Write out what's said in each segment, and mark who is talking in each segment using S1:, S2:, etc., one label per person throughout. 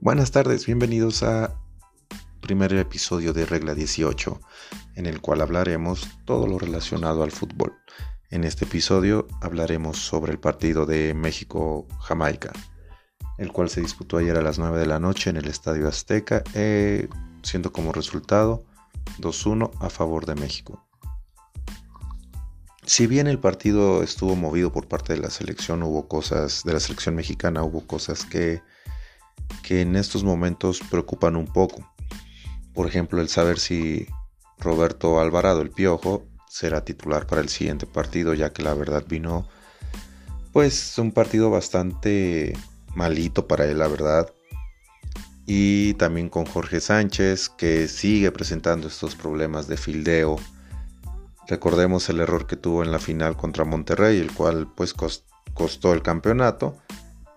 S1: Buenas tardes, bienvenidos a primer episodio de Regla 18, en el cual hablaremos todo lo relacionado al fútbol. En este episodio hablaremos sobre el partido de México-Jamaica, el cual se disputó ayer a las 9 de la noche en el Estadio Azteca, eh, siendo como resultado 2-1 a favor de México. Si bien el partido estuvo movido por parte de la selección, hubo cosas de la selección mexicana, hubo cosas que que en estos momentos preocupan un poco. Por ejemplo, el saber si Roberto Alvarado, el Piojo, será titular para el siguiente partido, ya que la verdad vino pues un partido bastante malito para él, la verdad. Y también con Jorge Sánchez, que sigue presentando estos problemas de fildeo. Recordemos el error que tuvo en la final contra Monterrey, el cual pues costó el campeonato.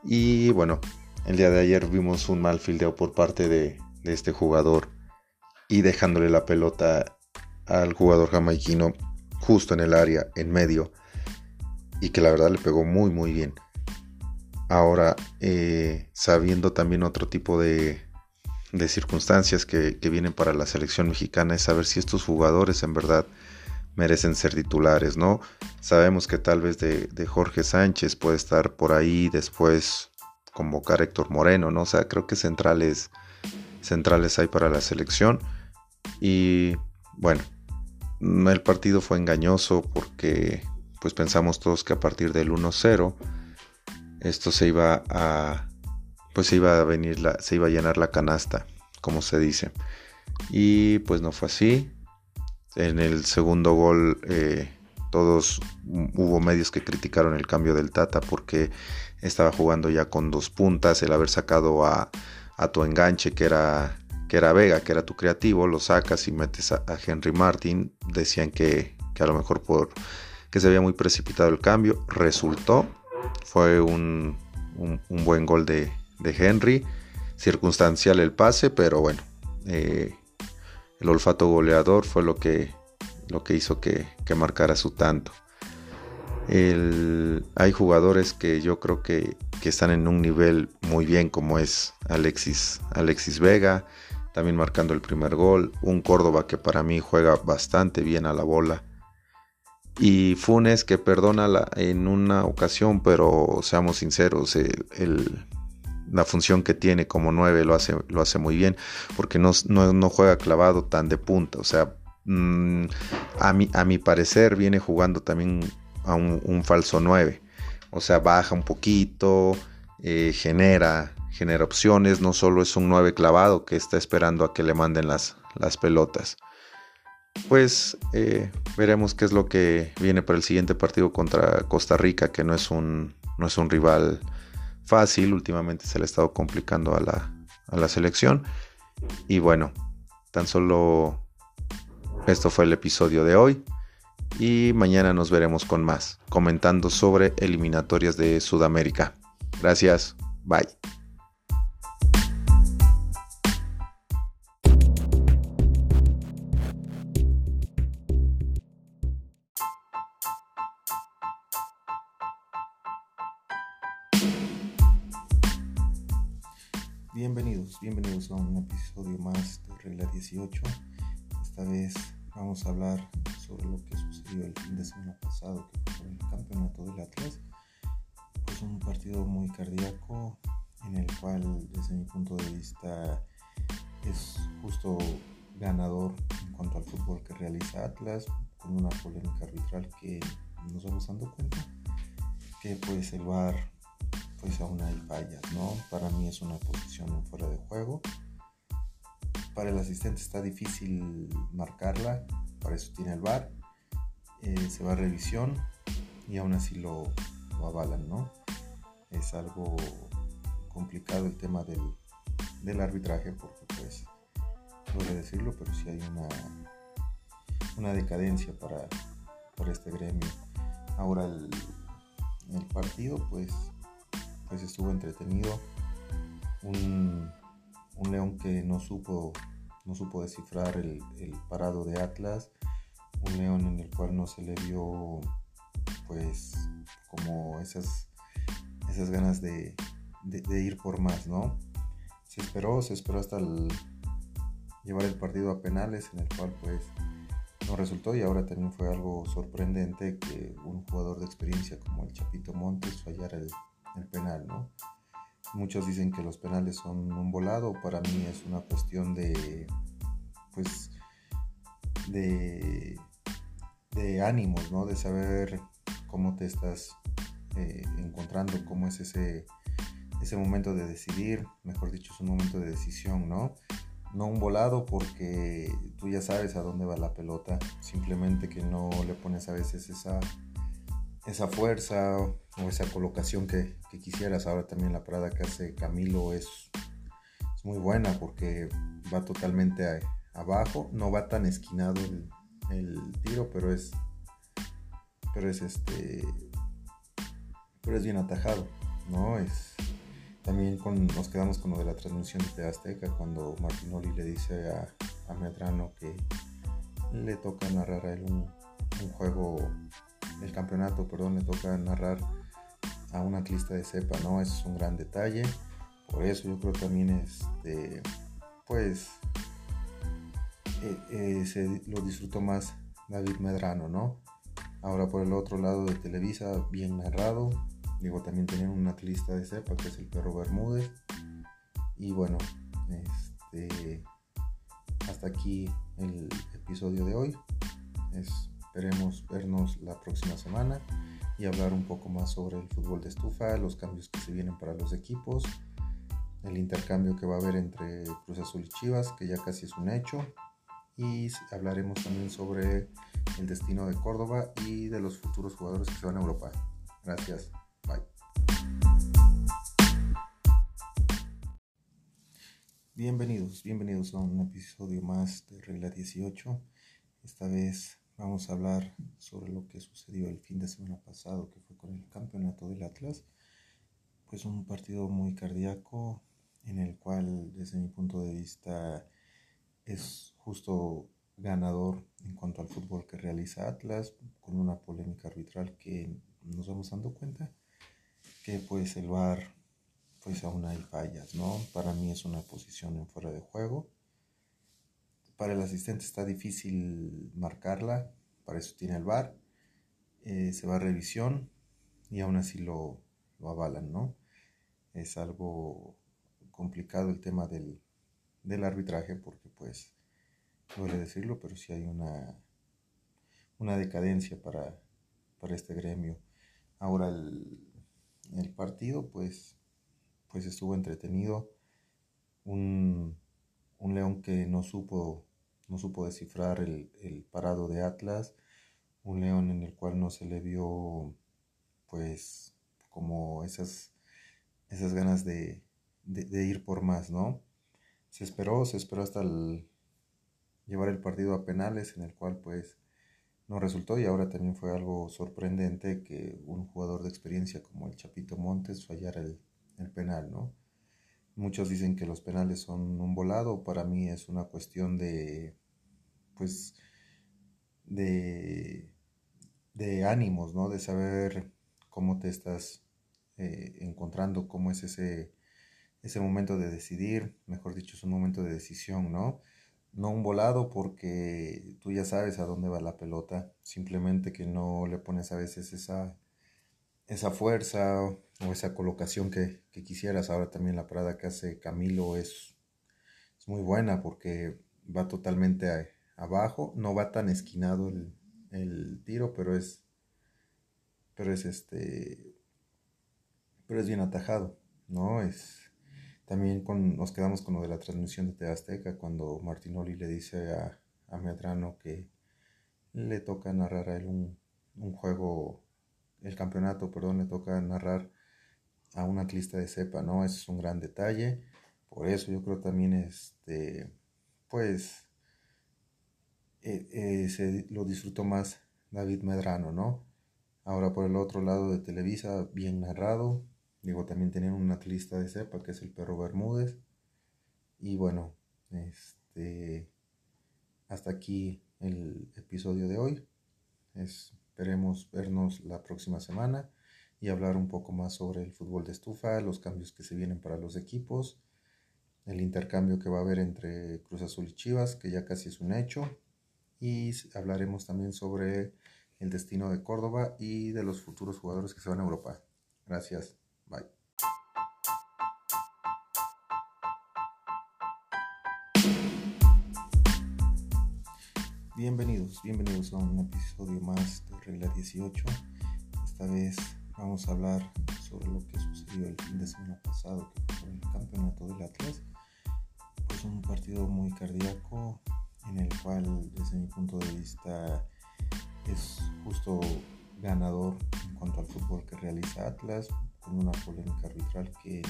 S1: Y bueno, el día de ayer vimos un mal fildeo por parte de, este jugador y dejándole la pelota al jugador jamaiquino justo en el área, en medio, y que la verdad le pegó muy muy bien. Ahora, eh, sabiendo también otro tipo de, circunstancias que, vienen para la selección mexicana, es saber si estos jugadores en verdad merecen ser titulares, ¿no? Sabemos que tal vez de, de Jorge Sánchez puede estar por ahí después convocar Héctor Moreno, ¿no? O sea, creo que centrales, centrales hay para la selección. Y bueno, el partido fue engañoso porque pues pensamos todos que a partir del 1-0 esto se iba a pues se iba a venir la, se iba a llenar la canasta, como se dice. Y pues no fue así. En el segundo gol eh, todos hubo medios que criticaron el cambio del Tata porque estaba jugando ya con dos puntas, el haber sacado a, tu enganche que era, que era Vega, que era tu creativo, lo sacas y metes a, Henry Martin. Decían que, a lo mejor por que se había muy precipitado el cambio, resultó, fue un, buen gol de, Henry, circunstancial el pase, pero bueno, eh, el olfato goleador fue lo que lo que hizo que, marcara su tanto. Hay jugadores que yo creo que, están en un nivel muy bien como es Alexis, Alexis Vega, también marcando el primer gol, un Córdoba que para mí juega bastante bien a la bola. Y Funes que perdona en una ocasión, pero seamos sinceros, la función que tiene como 9 lo hace, lo hace muy bien, porque no, no, juega clavado tan de punta, o sea, Mm, a, a mi parecer viene jugando también a un, falso 9. O sea, baja un poquito, eh, genera, genera opciones, no solo es un 9 clavado que está esperando a que le manden las, las pelotas. Pues eh, veremos qué es lo que viene para el siguiente partido contra Costa Rica, que no es un, no es un rival fácil, últimamente se le ha estado complicando a la, a la selección. Y bueno, tan solo esto fue el episodio de hoy y mañana nos veremos con más, comentando sobre eliminatorias de Sudamérica. Gracias, bye.
S2: Bienvenidos, bienvenidos a un episodio más de Regla 18 esta vez vamos a hablar sobre lo que sucedió el fin de semana pasado, que fue el campeonato del Atlas. Pues un partido muy cardíaco en el cual desde mi punto de vista es justo ganador en cuanto al fútbol que realiza Atlas, con una polémica arbitral que nos vamos dando cuenta que pues el VAR pues aún hay fallas, ¿no? Para mí es una posición fuera de juego para el asistente está difícil marcarla, para eso tiene el bar, eh, se va a revisión y aún así lo, avalan, ¿no? Es algo complicado el tema del, arbitraje porque pues, duele decirlo, pero sí hay una, una decadencia para, para este gremio. Ahora el, partido pues, pues estuvo entretenido. Un León que no supo, no supo descifrar el, parado de Atlas, un León en el cual no se le vio pues como esas, esas ganas de, ir por más, ¿no? se esperó, se esperó hasta llevar el partido a penales, en el cual pues no resultó y ahora también fue algo sorprendente que un jugador de experiencia como el Chapito Montes fallara el, el penal, ¿no? Muchos dicen que los penales son un volado, para mí es una cuestión de, pues, de, de ánimos, ¿no? De saber cómo te estás eh, encontrando, cómo es ese, ese momento de decidir, mejor dicho, es un momento de decisión, ¿no? No un volado porque tú ya sabes a dónde va la pelota, simplemente que no le pones a veces esa, esa fuerza o esa colocación que, quisieras. Ahora también la parada que hace Camilo es, muy buena porque va totalmente abajo, no va tan esquinado el, tiro, pero es, pero es este pero es bien atajado, ¿no? Es, también nos quedamos con lo de la transmisión de Azteca, cuando Martinoli le dice a, a Medrano que le toca narrar a él un, juego, el campeonato, perdón, le toca narrar a un atlista de cepa, ¿no? Eso es un gran detalle. Por eso yo creo también este, pues eh, eh, se, lo disfrutó más David Medrano, ¿no? Ahora por el otro lado de Televisa, bien narrado, Digo, también tenían un atlista de cepa que es el perro Bermúdez. Y bueno, este, hasta aquí el episodio de hoy. Esperemos vernos la próxima semana y hablar un poco más sobre el fútbol de estufa, los cambios que se vienen para los equipos, el intercambio que va a haber entre Cruz Azul y Chivas, que ya casi es un hecho. Y hablaremos también sobre el destino de Córdoba y de los futuros jugadores que se van a Europa. Gracias. Bienvenidos, bienvenidos a un episodio más de Regla 18. Esta vez vamos a hablar sobre lo que sucedió el fin de semana pasado, que fue con el campeonato del Atlas. Pues un partido muy cardíaco en el cual desde mi punto de vista es justo ganador en cuanto al fútbol que realiza Atlas, con una polémica arbitral que nos vamos dando cuenta que pues el VAR pues aún hay fallas, ¿no? Para mí es una posición en fuera de juego. Para el asistente está difícil marcarla, para eso tiene el VAR. Eh, se va a revisión y aún así lo, avalan, ¿no? Es algo complicado el tema del, arbitraje porque pues, duele decirlo, pero sí hay una, decadencia para, este gremio. Ahora el, el partido pues pues estuvo entretenido. Un, león que no supo, no supo descifrar el, parado de Atlas, un león en el cual no se le vio pues como esas, esas ganas de, ir por más, ¿no? Se esperó, se esperó hasta llevar el partido a penales, en el cual pues no resultó y ahora también fue algo sorprendente que un jugador de experiencia como el Chapito Montes fallara el, el penal, ¿no? Muchos dicen que los penales son un volado, para mí es una cuestión de, pues, de, ánimos, ¿no? De saber cómo te estás eh, encontrando, cómo es ese, ese momento de decidir, mejor dicho, es un momento de decisión, ¿no? No un volado porque tú ya sabes a dónde va la pelota, simplemente que no le pones a veces esa, esa fuerza o esa colocación que, quisieras. Ahora también la parada que hace Camilo es, es muy buena porque va totalmente abajo, no va tan esquinado el, el, tiro, pero es, pero es este, pero es bien atajado, ¿no? Es, también nos quedamos con lo de la transmisión de TV Azteca cuando Martinoli le dice a, a Medrano que le toca narrar a él un, un juego, el campeonato, perdón, le toca narrar a un atlista de cepa, ¿no? Eso es un gran detalle. Por eso yo creo también, este, pues, eh, eh, se lo disfrutó más David Medrano, ¿no? Ahora por el otro lado de Televisa, bien narrado. Digo, también tenían un atlista de cepa que es el perro Bermúdez. Y bueno, este, hasta aquí el episodio de hoy. Esperemos vernos la próxima semana y hablar un poco más sobre el fútbol de estufa, los cambios que se vienen para los equipos, el intercambio que va a haber entre Cruz Azul y Chivas, que ya casi es un hecho. Y hablaremos también sobre el destino de Córdoba y de los futuros jugadores que se van a Europa. Gracias. Bye. Bienvenidos, bienvenidos a un episodio más de Regla 18. Esta vez vamos a hablar sobre lo que sucedió el fin de semana pasado, que fue el campeonato del Atlas. Pues un partido muy cardíaco en el cual, desde mi punto de vista, es justo ganador en cuanto al fútbol que realiza Atlas, con una polémica arbitral que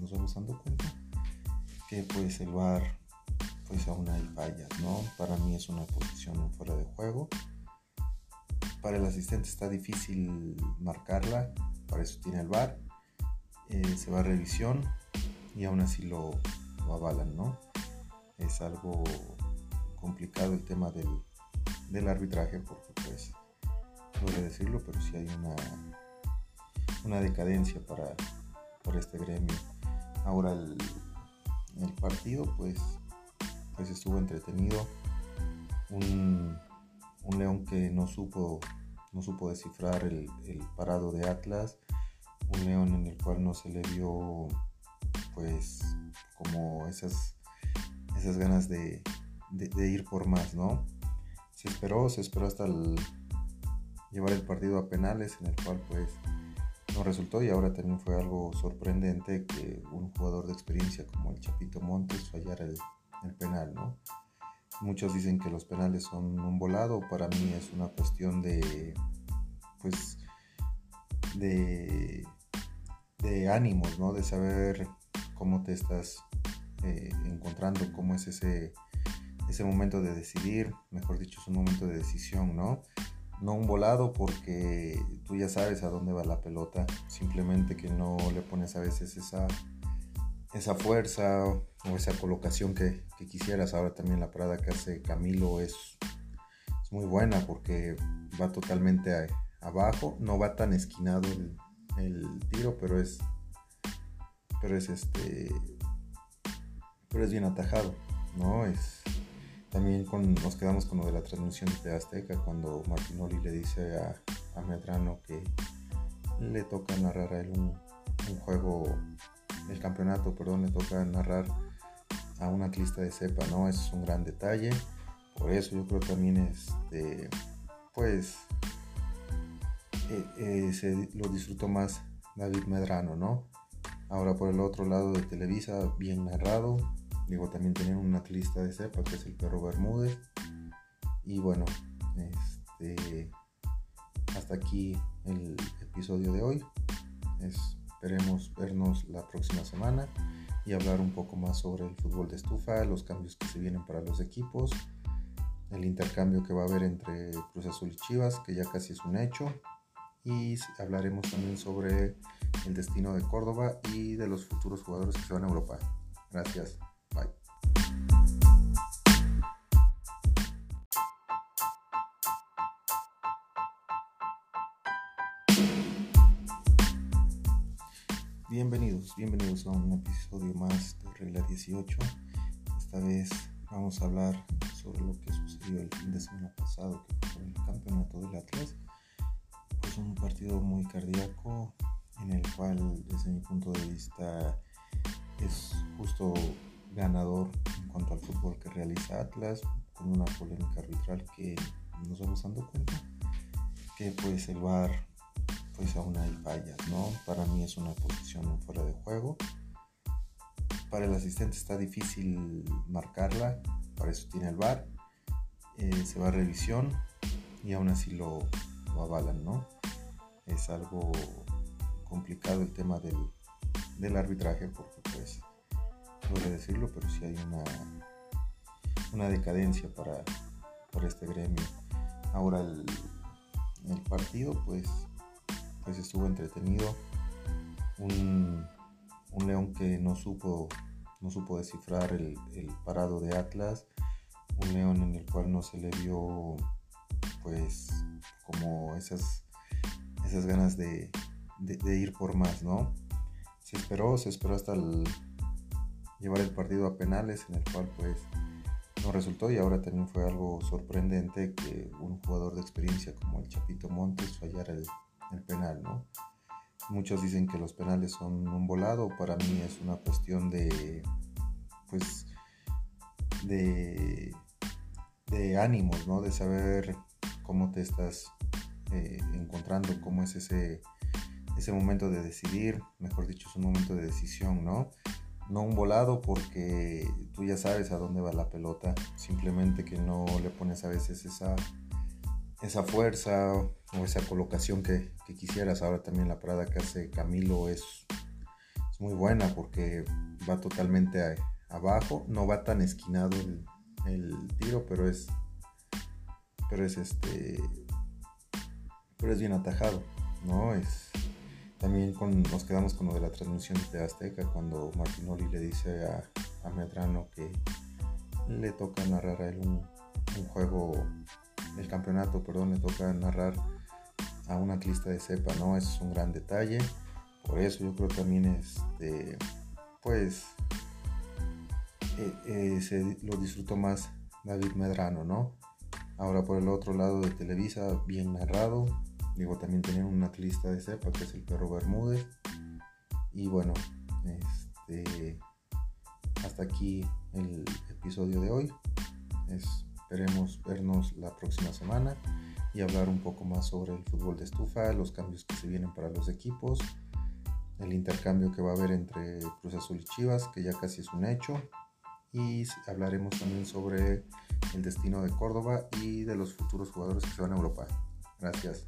S2: nos vamos dando cuenta que pues el VAR pues aún hay fallas, ¿no? Para mí es una posición fuera de juego. Para el asistente está difícil marcarla, para eso tiene el VAR. Eh, se va a revisión y aún así lo, avalan, ¿no? Es algo complicado el tema del, del arbitraje porque pues, no decirlo, pero sí hay una, una decadencia para, para este gremio. Ahora el, el partido pues pues estuvo entretenido. Un, León que no supo, no supo descifrar el, parado de Atlas. Un León en el cual no se le vio pues como esas, esas ganas de, ir por más, ¿no? Se esperó, se esperó hasta llevar el partido a penales en el cual pues no resultó y ahora también fue algo sorprendente que un jugador de experiencia como el Chapito Montes fallara el, el penal, ¿no? Muchos dicen que los penales son un volado, para mí es una cuestión de, pues, de, de ánimos, ¿no? De saber cómo te estás eh, encontrando, cómo es ese, ese momento de decidir, mejor dicho, es un momento de decisión, ¿no? No un volado porque tú ya sabes a dónde va la pelota, simplemente que no le pones a veces esa esa fuerza o esa colocación que, quisieras. Ahora también la parada que hace Camilo es, muy buena porque va totalmente abajo, no va tan esquinado el, tiro, pero es, pero es este, pero es bien atajado, ¿no? Es, también nos quedamos con lo de la transmisión de Azteca cuando Martinoli le dice a, Medrano que le toca narrar a él un, un juego el campeonato, perdón, le toca narrar a un atlista de cepa, ¿no? Eso es un gran detalle. Por eso yo creo también, este, pues, eh, eh, se, lo disfrutó más David Medrano, ¿no? Ahora por el otro lado de Televisa, bien narrado. Digo, también tenían un atlista de cepa que es el perro Bermúdez. Y bueno, este, hasta aquí el episodio de hoy. Es Esperemos vernos la próxima semana y hablar un poco más sobre el fútbol de estufa, los cambios que se vienen para los equipos, el intercambio que va a haber entre Cruz Azul y Chivas, que ya casi es un hecho, y hablaremos también sobre el destino de Córdoba y de los futuros jugadores que se van a Europa. Gracias. Bienvenidos, bienvenidos a un episodio más de Regla 18. Esta vez vamos a hablar sobre lo que sucedió el fin de semana pasado, que fue el campeonato del Atlas. Pues un partido muy cardíaco en el cual, desde mi punto de vista, es justo ganador en cuanto al fútbol que realiza Atlas, con una polémica arbitral que nos vamos dando cuenta que pues el VAR pues aún hay fallas, ¿no? Para mí es una posición fuera de juego. Para el asistente está difícil marcarla, para eso tiene el VAR. Eh, se va a revisión y aún así lo, avalan, ¿no? Es algo complicado el tema del, arbitraje porque pues, no decirlo, pero sí hay una, una decadencia para, para este gremio. Ahora el partido pues pues estuvo entretenido. Un, León que no supo, no supo descifrar el, parado de Atlas. Un León en el cual no se le vio pues como esas, esas ganas de, ir por más, ¿no? Se esperó, se esperó hasta llevar el partido a penales, en el cual pues no resultó y ahora también fue algo sorprendente que un jugador de experiencia como el Chapito Montes fallara el, el penal, ¿no? Muchos dicen que los penales son un volado, para mí es una cuestión de, pues, de, de ánimos, ¿no? De saber cómo te estás eh, encontrando, cómo es ese, ese momento de decidir, mejor dicho, es un momento de decisión, ¿no? No un volado porque tú ya sabes a dónde va la pelota, simplemente que no le pones a veces esa esa fuerza o esa colocación que, quisieras. Ahora también la parada que hace Camilo es, muy buena porque va totalmente abajo, no va tan esquinado el, tiro, pero es, pero es este, pero es bien atajado, ¿no? Es, también con, nos quedamos con lo de la transmisión de Azteca cuando Martinoli le dice a, a Medrano que le toca narrar a él un juego el campeonato, perdón, le toca narrar a un atlista de cepa, ¿no? es un gran detalle. Por eso yo creo también este, pues eh, eh, se, lo disfruto más David Medrano, ¿no? Ahora por el otro lado de Televisa, bien narrado. Digo, también tienen un atlista de cepa que es el perro Bermúdez. Y bueno, este, hasta aquí el episodio de hoy. Es Esperemos vernos la próxima semana y hablar un poco más sobre el fútbol de estufa, los cambios que se vienen para los equipos, el intercambio que va a haber entre Cruz Azul y Chivas, que ya casi es un hecho, y hablaremos también sobre el destino de Córdoba y de los futuros jugadores que se van a Europa. Gracias.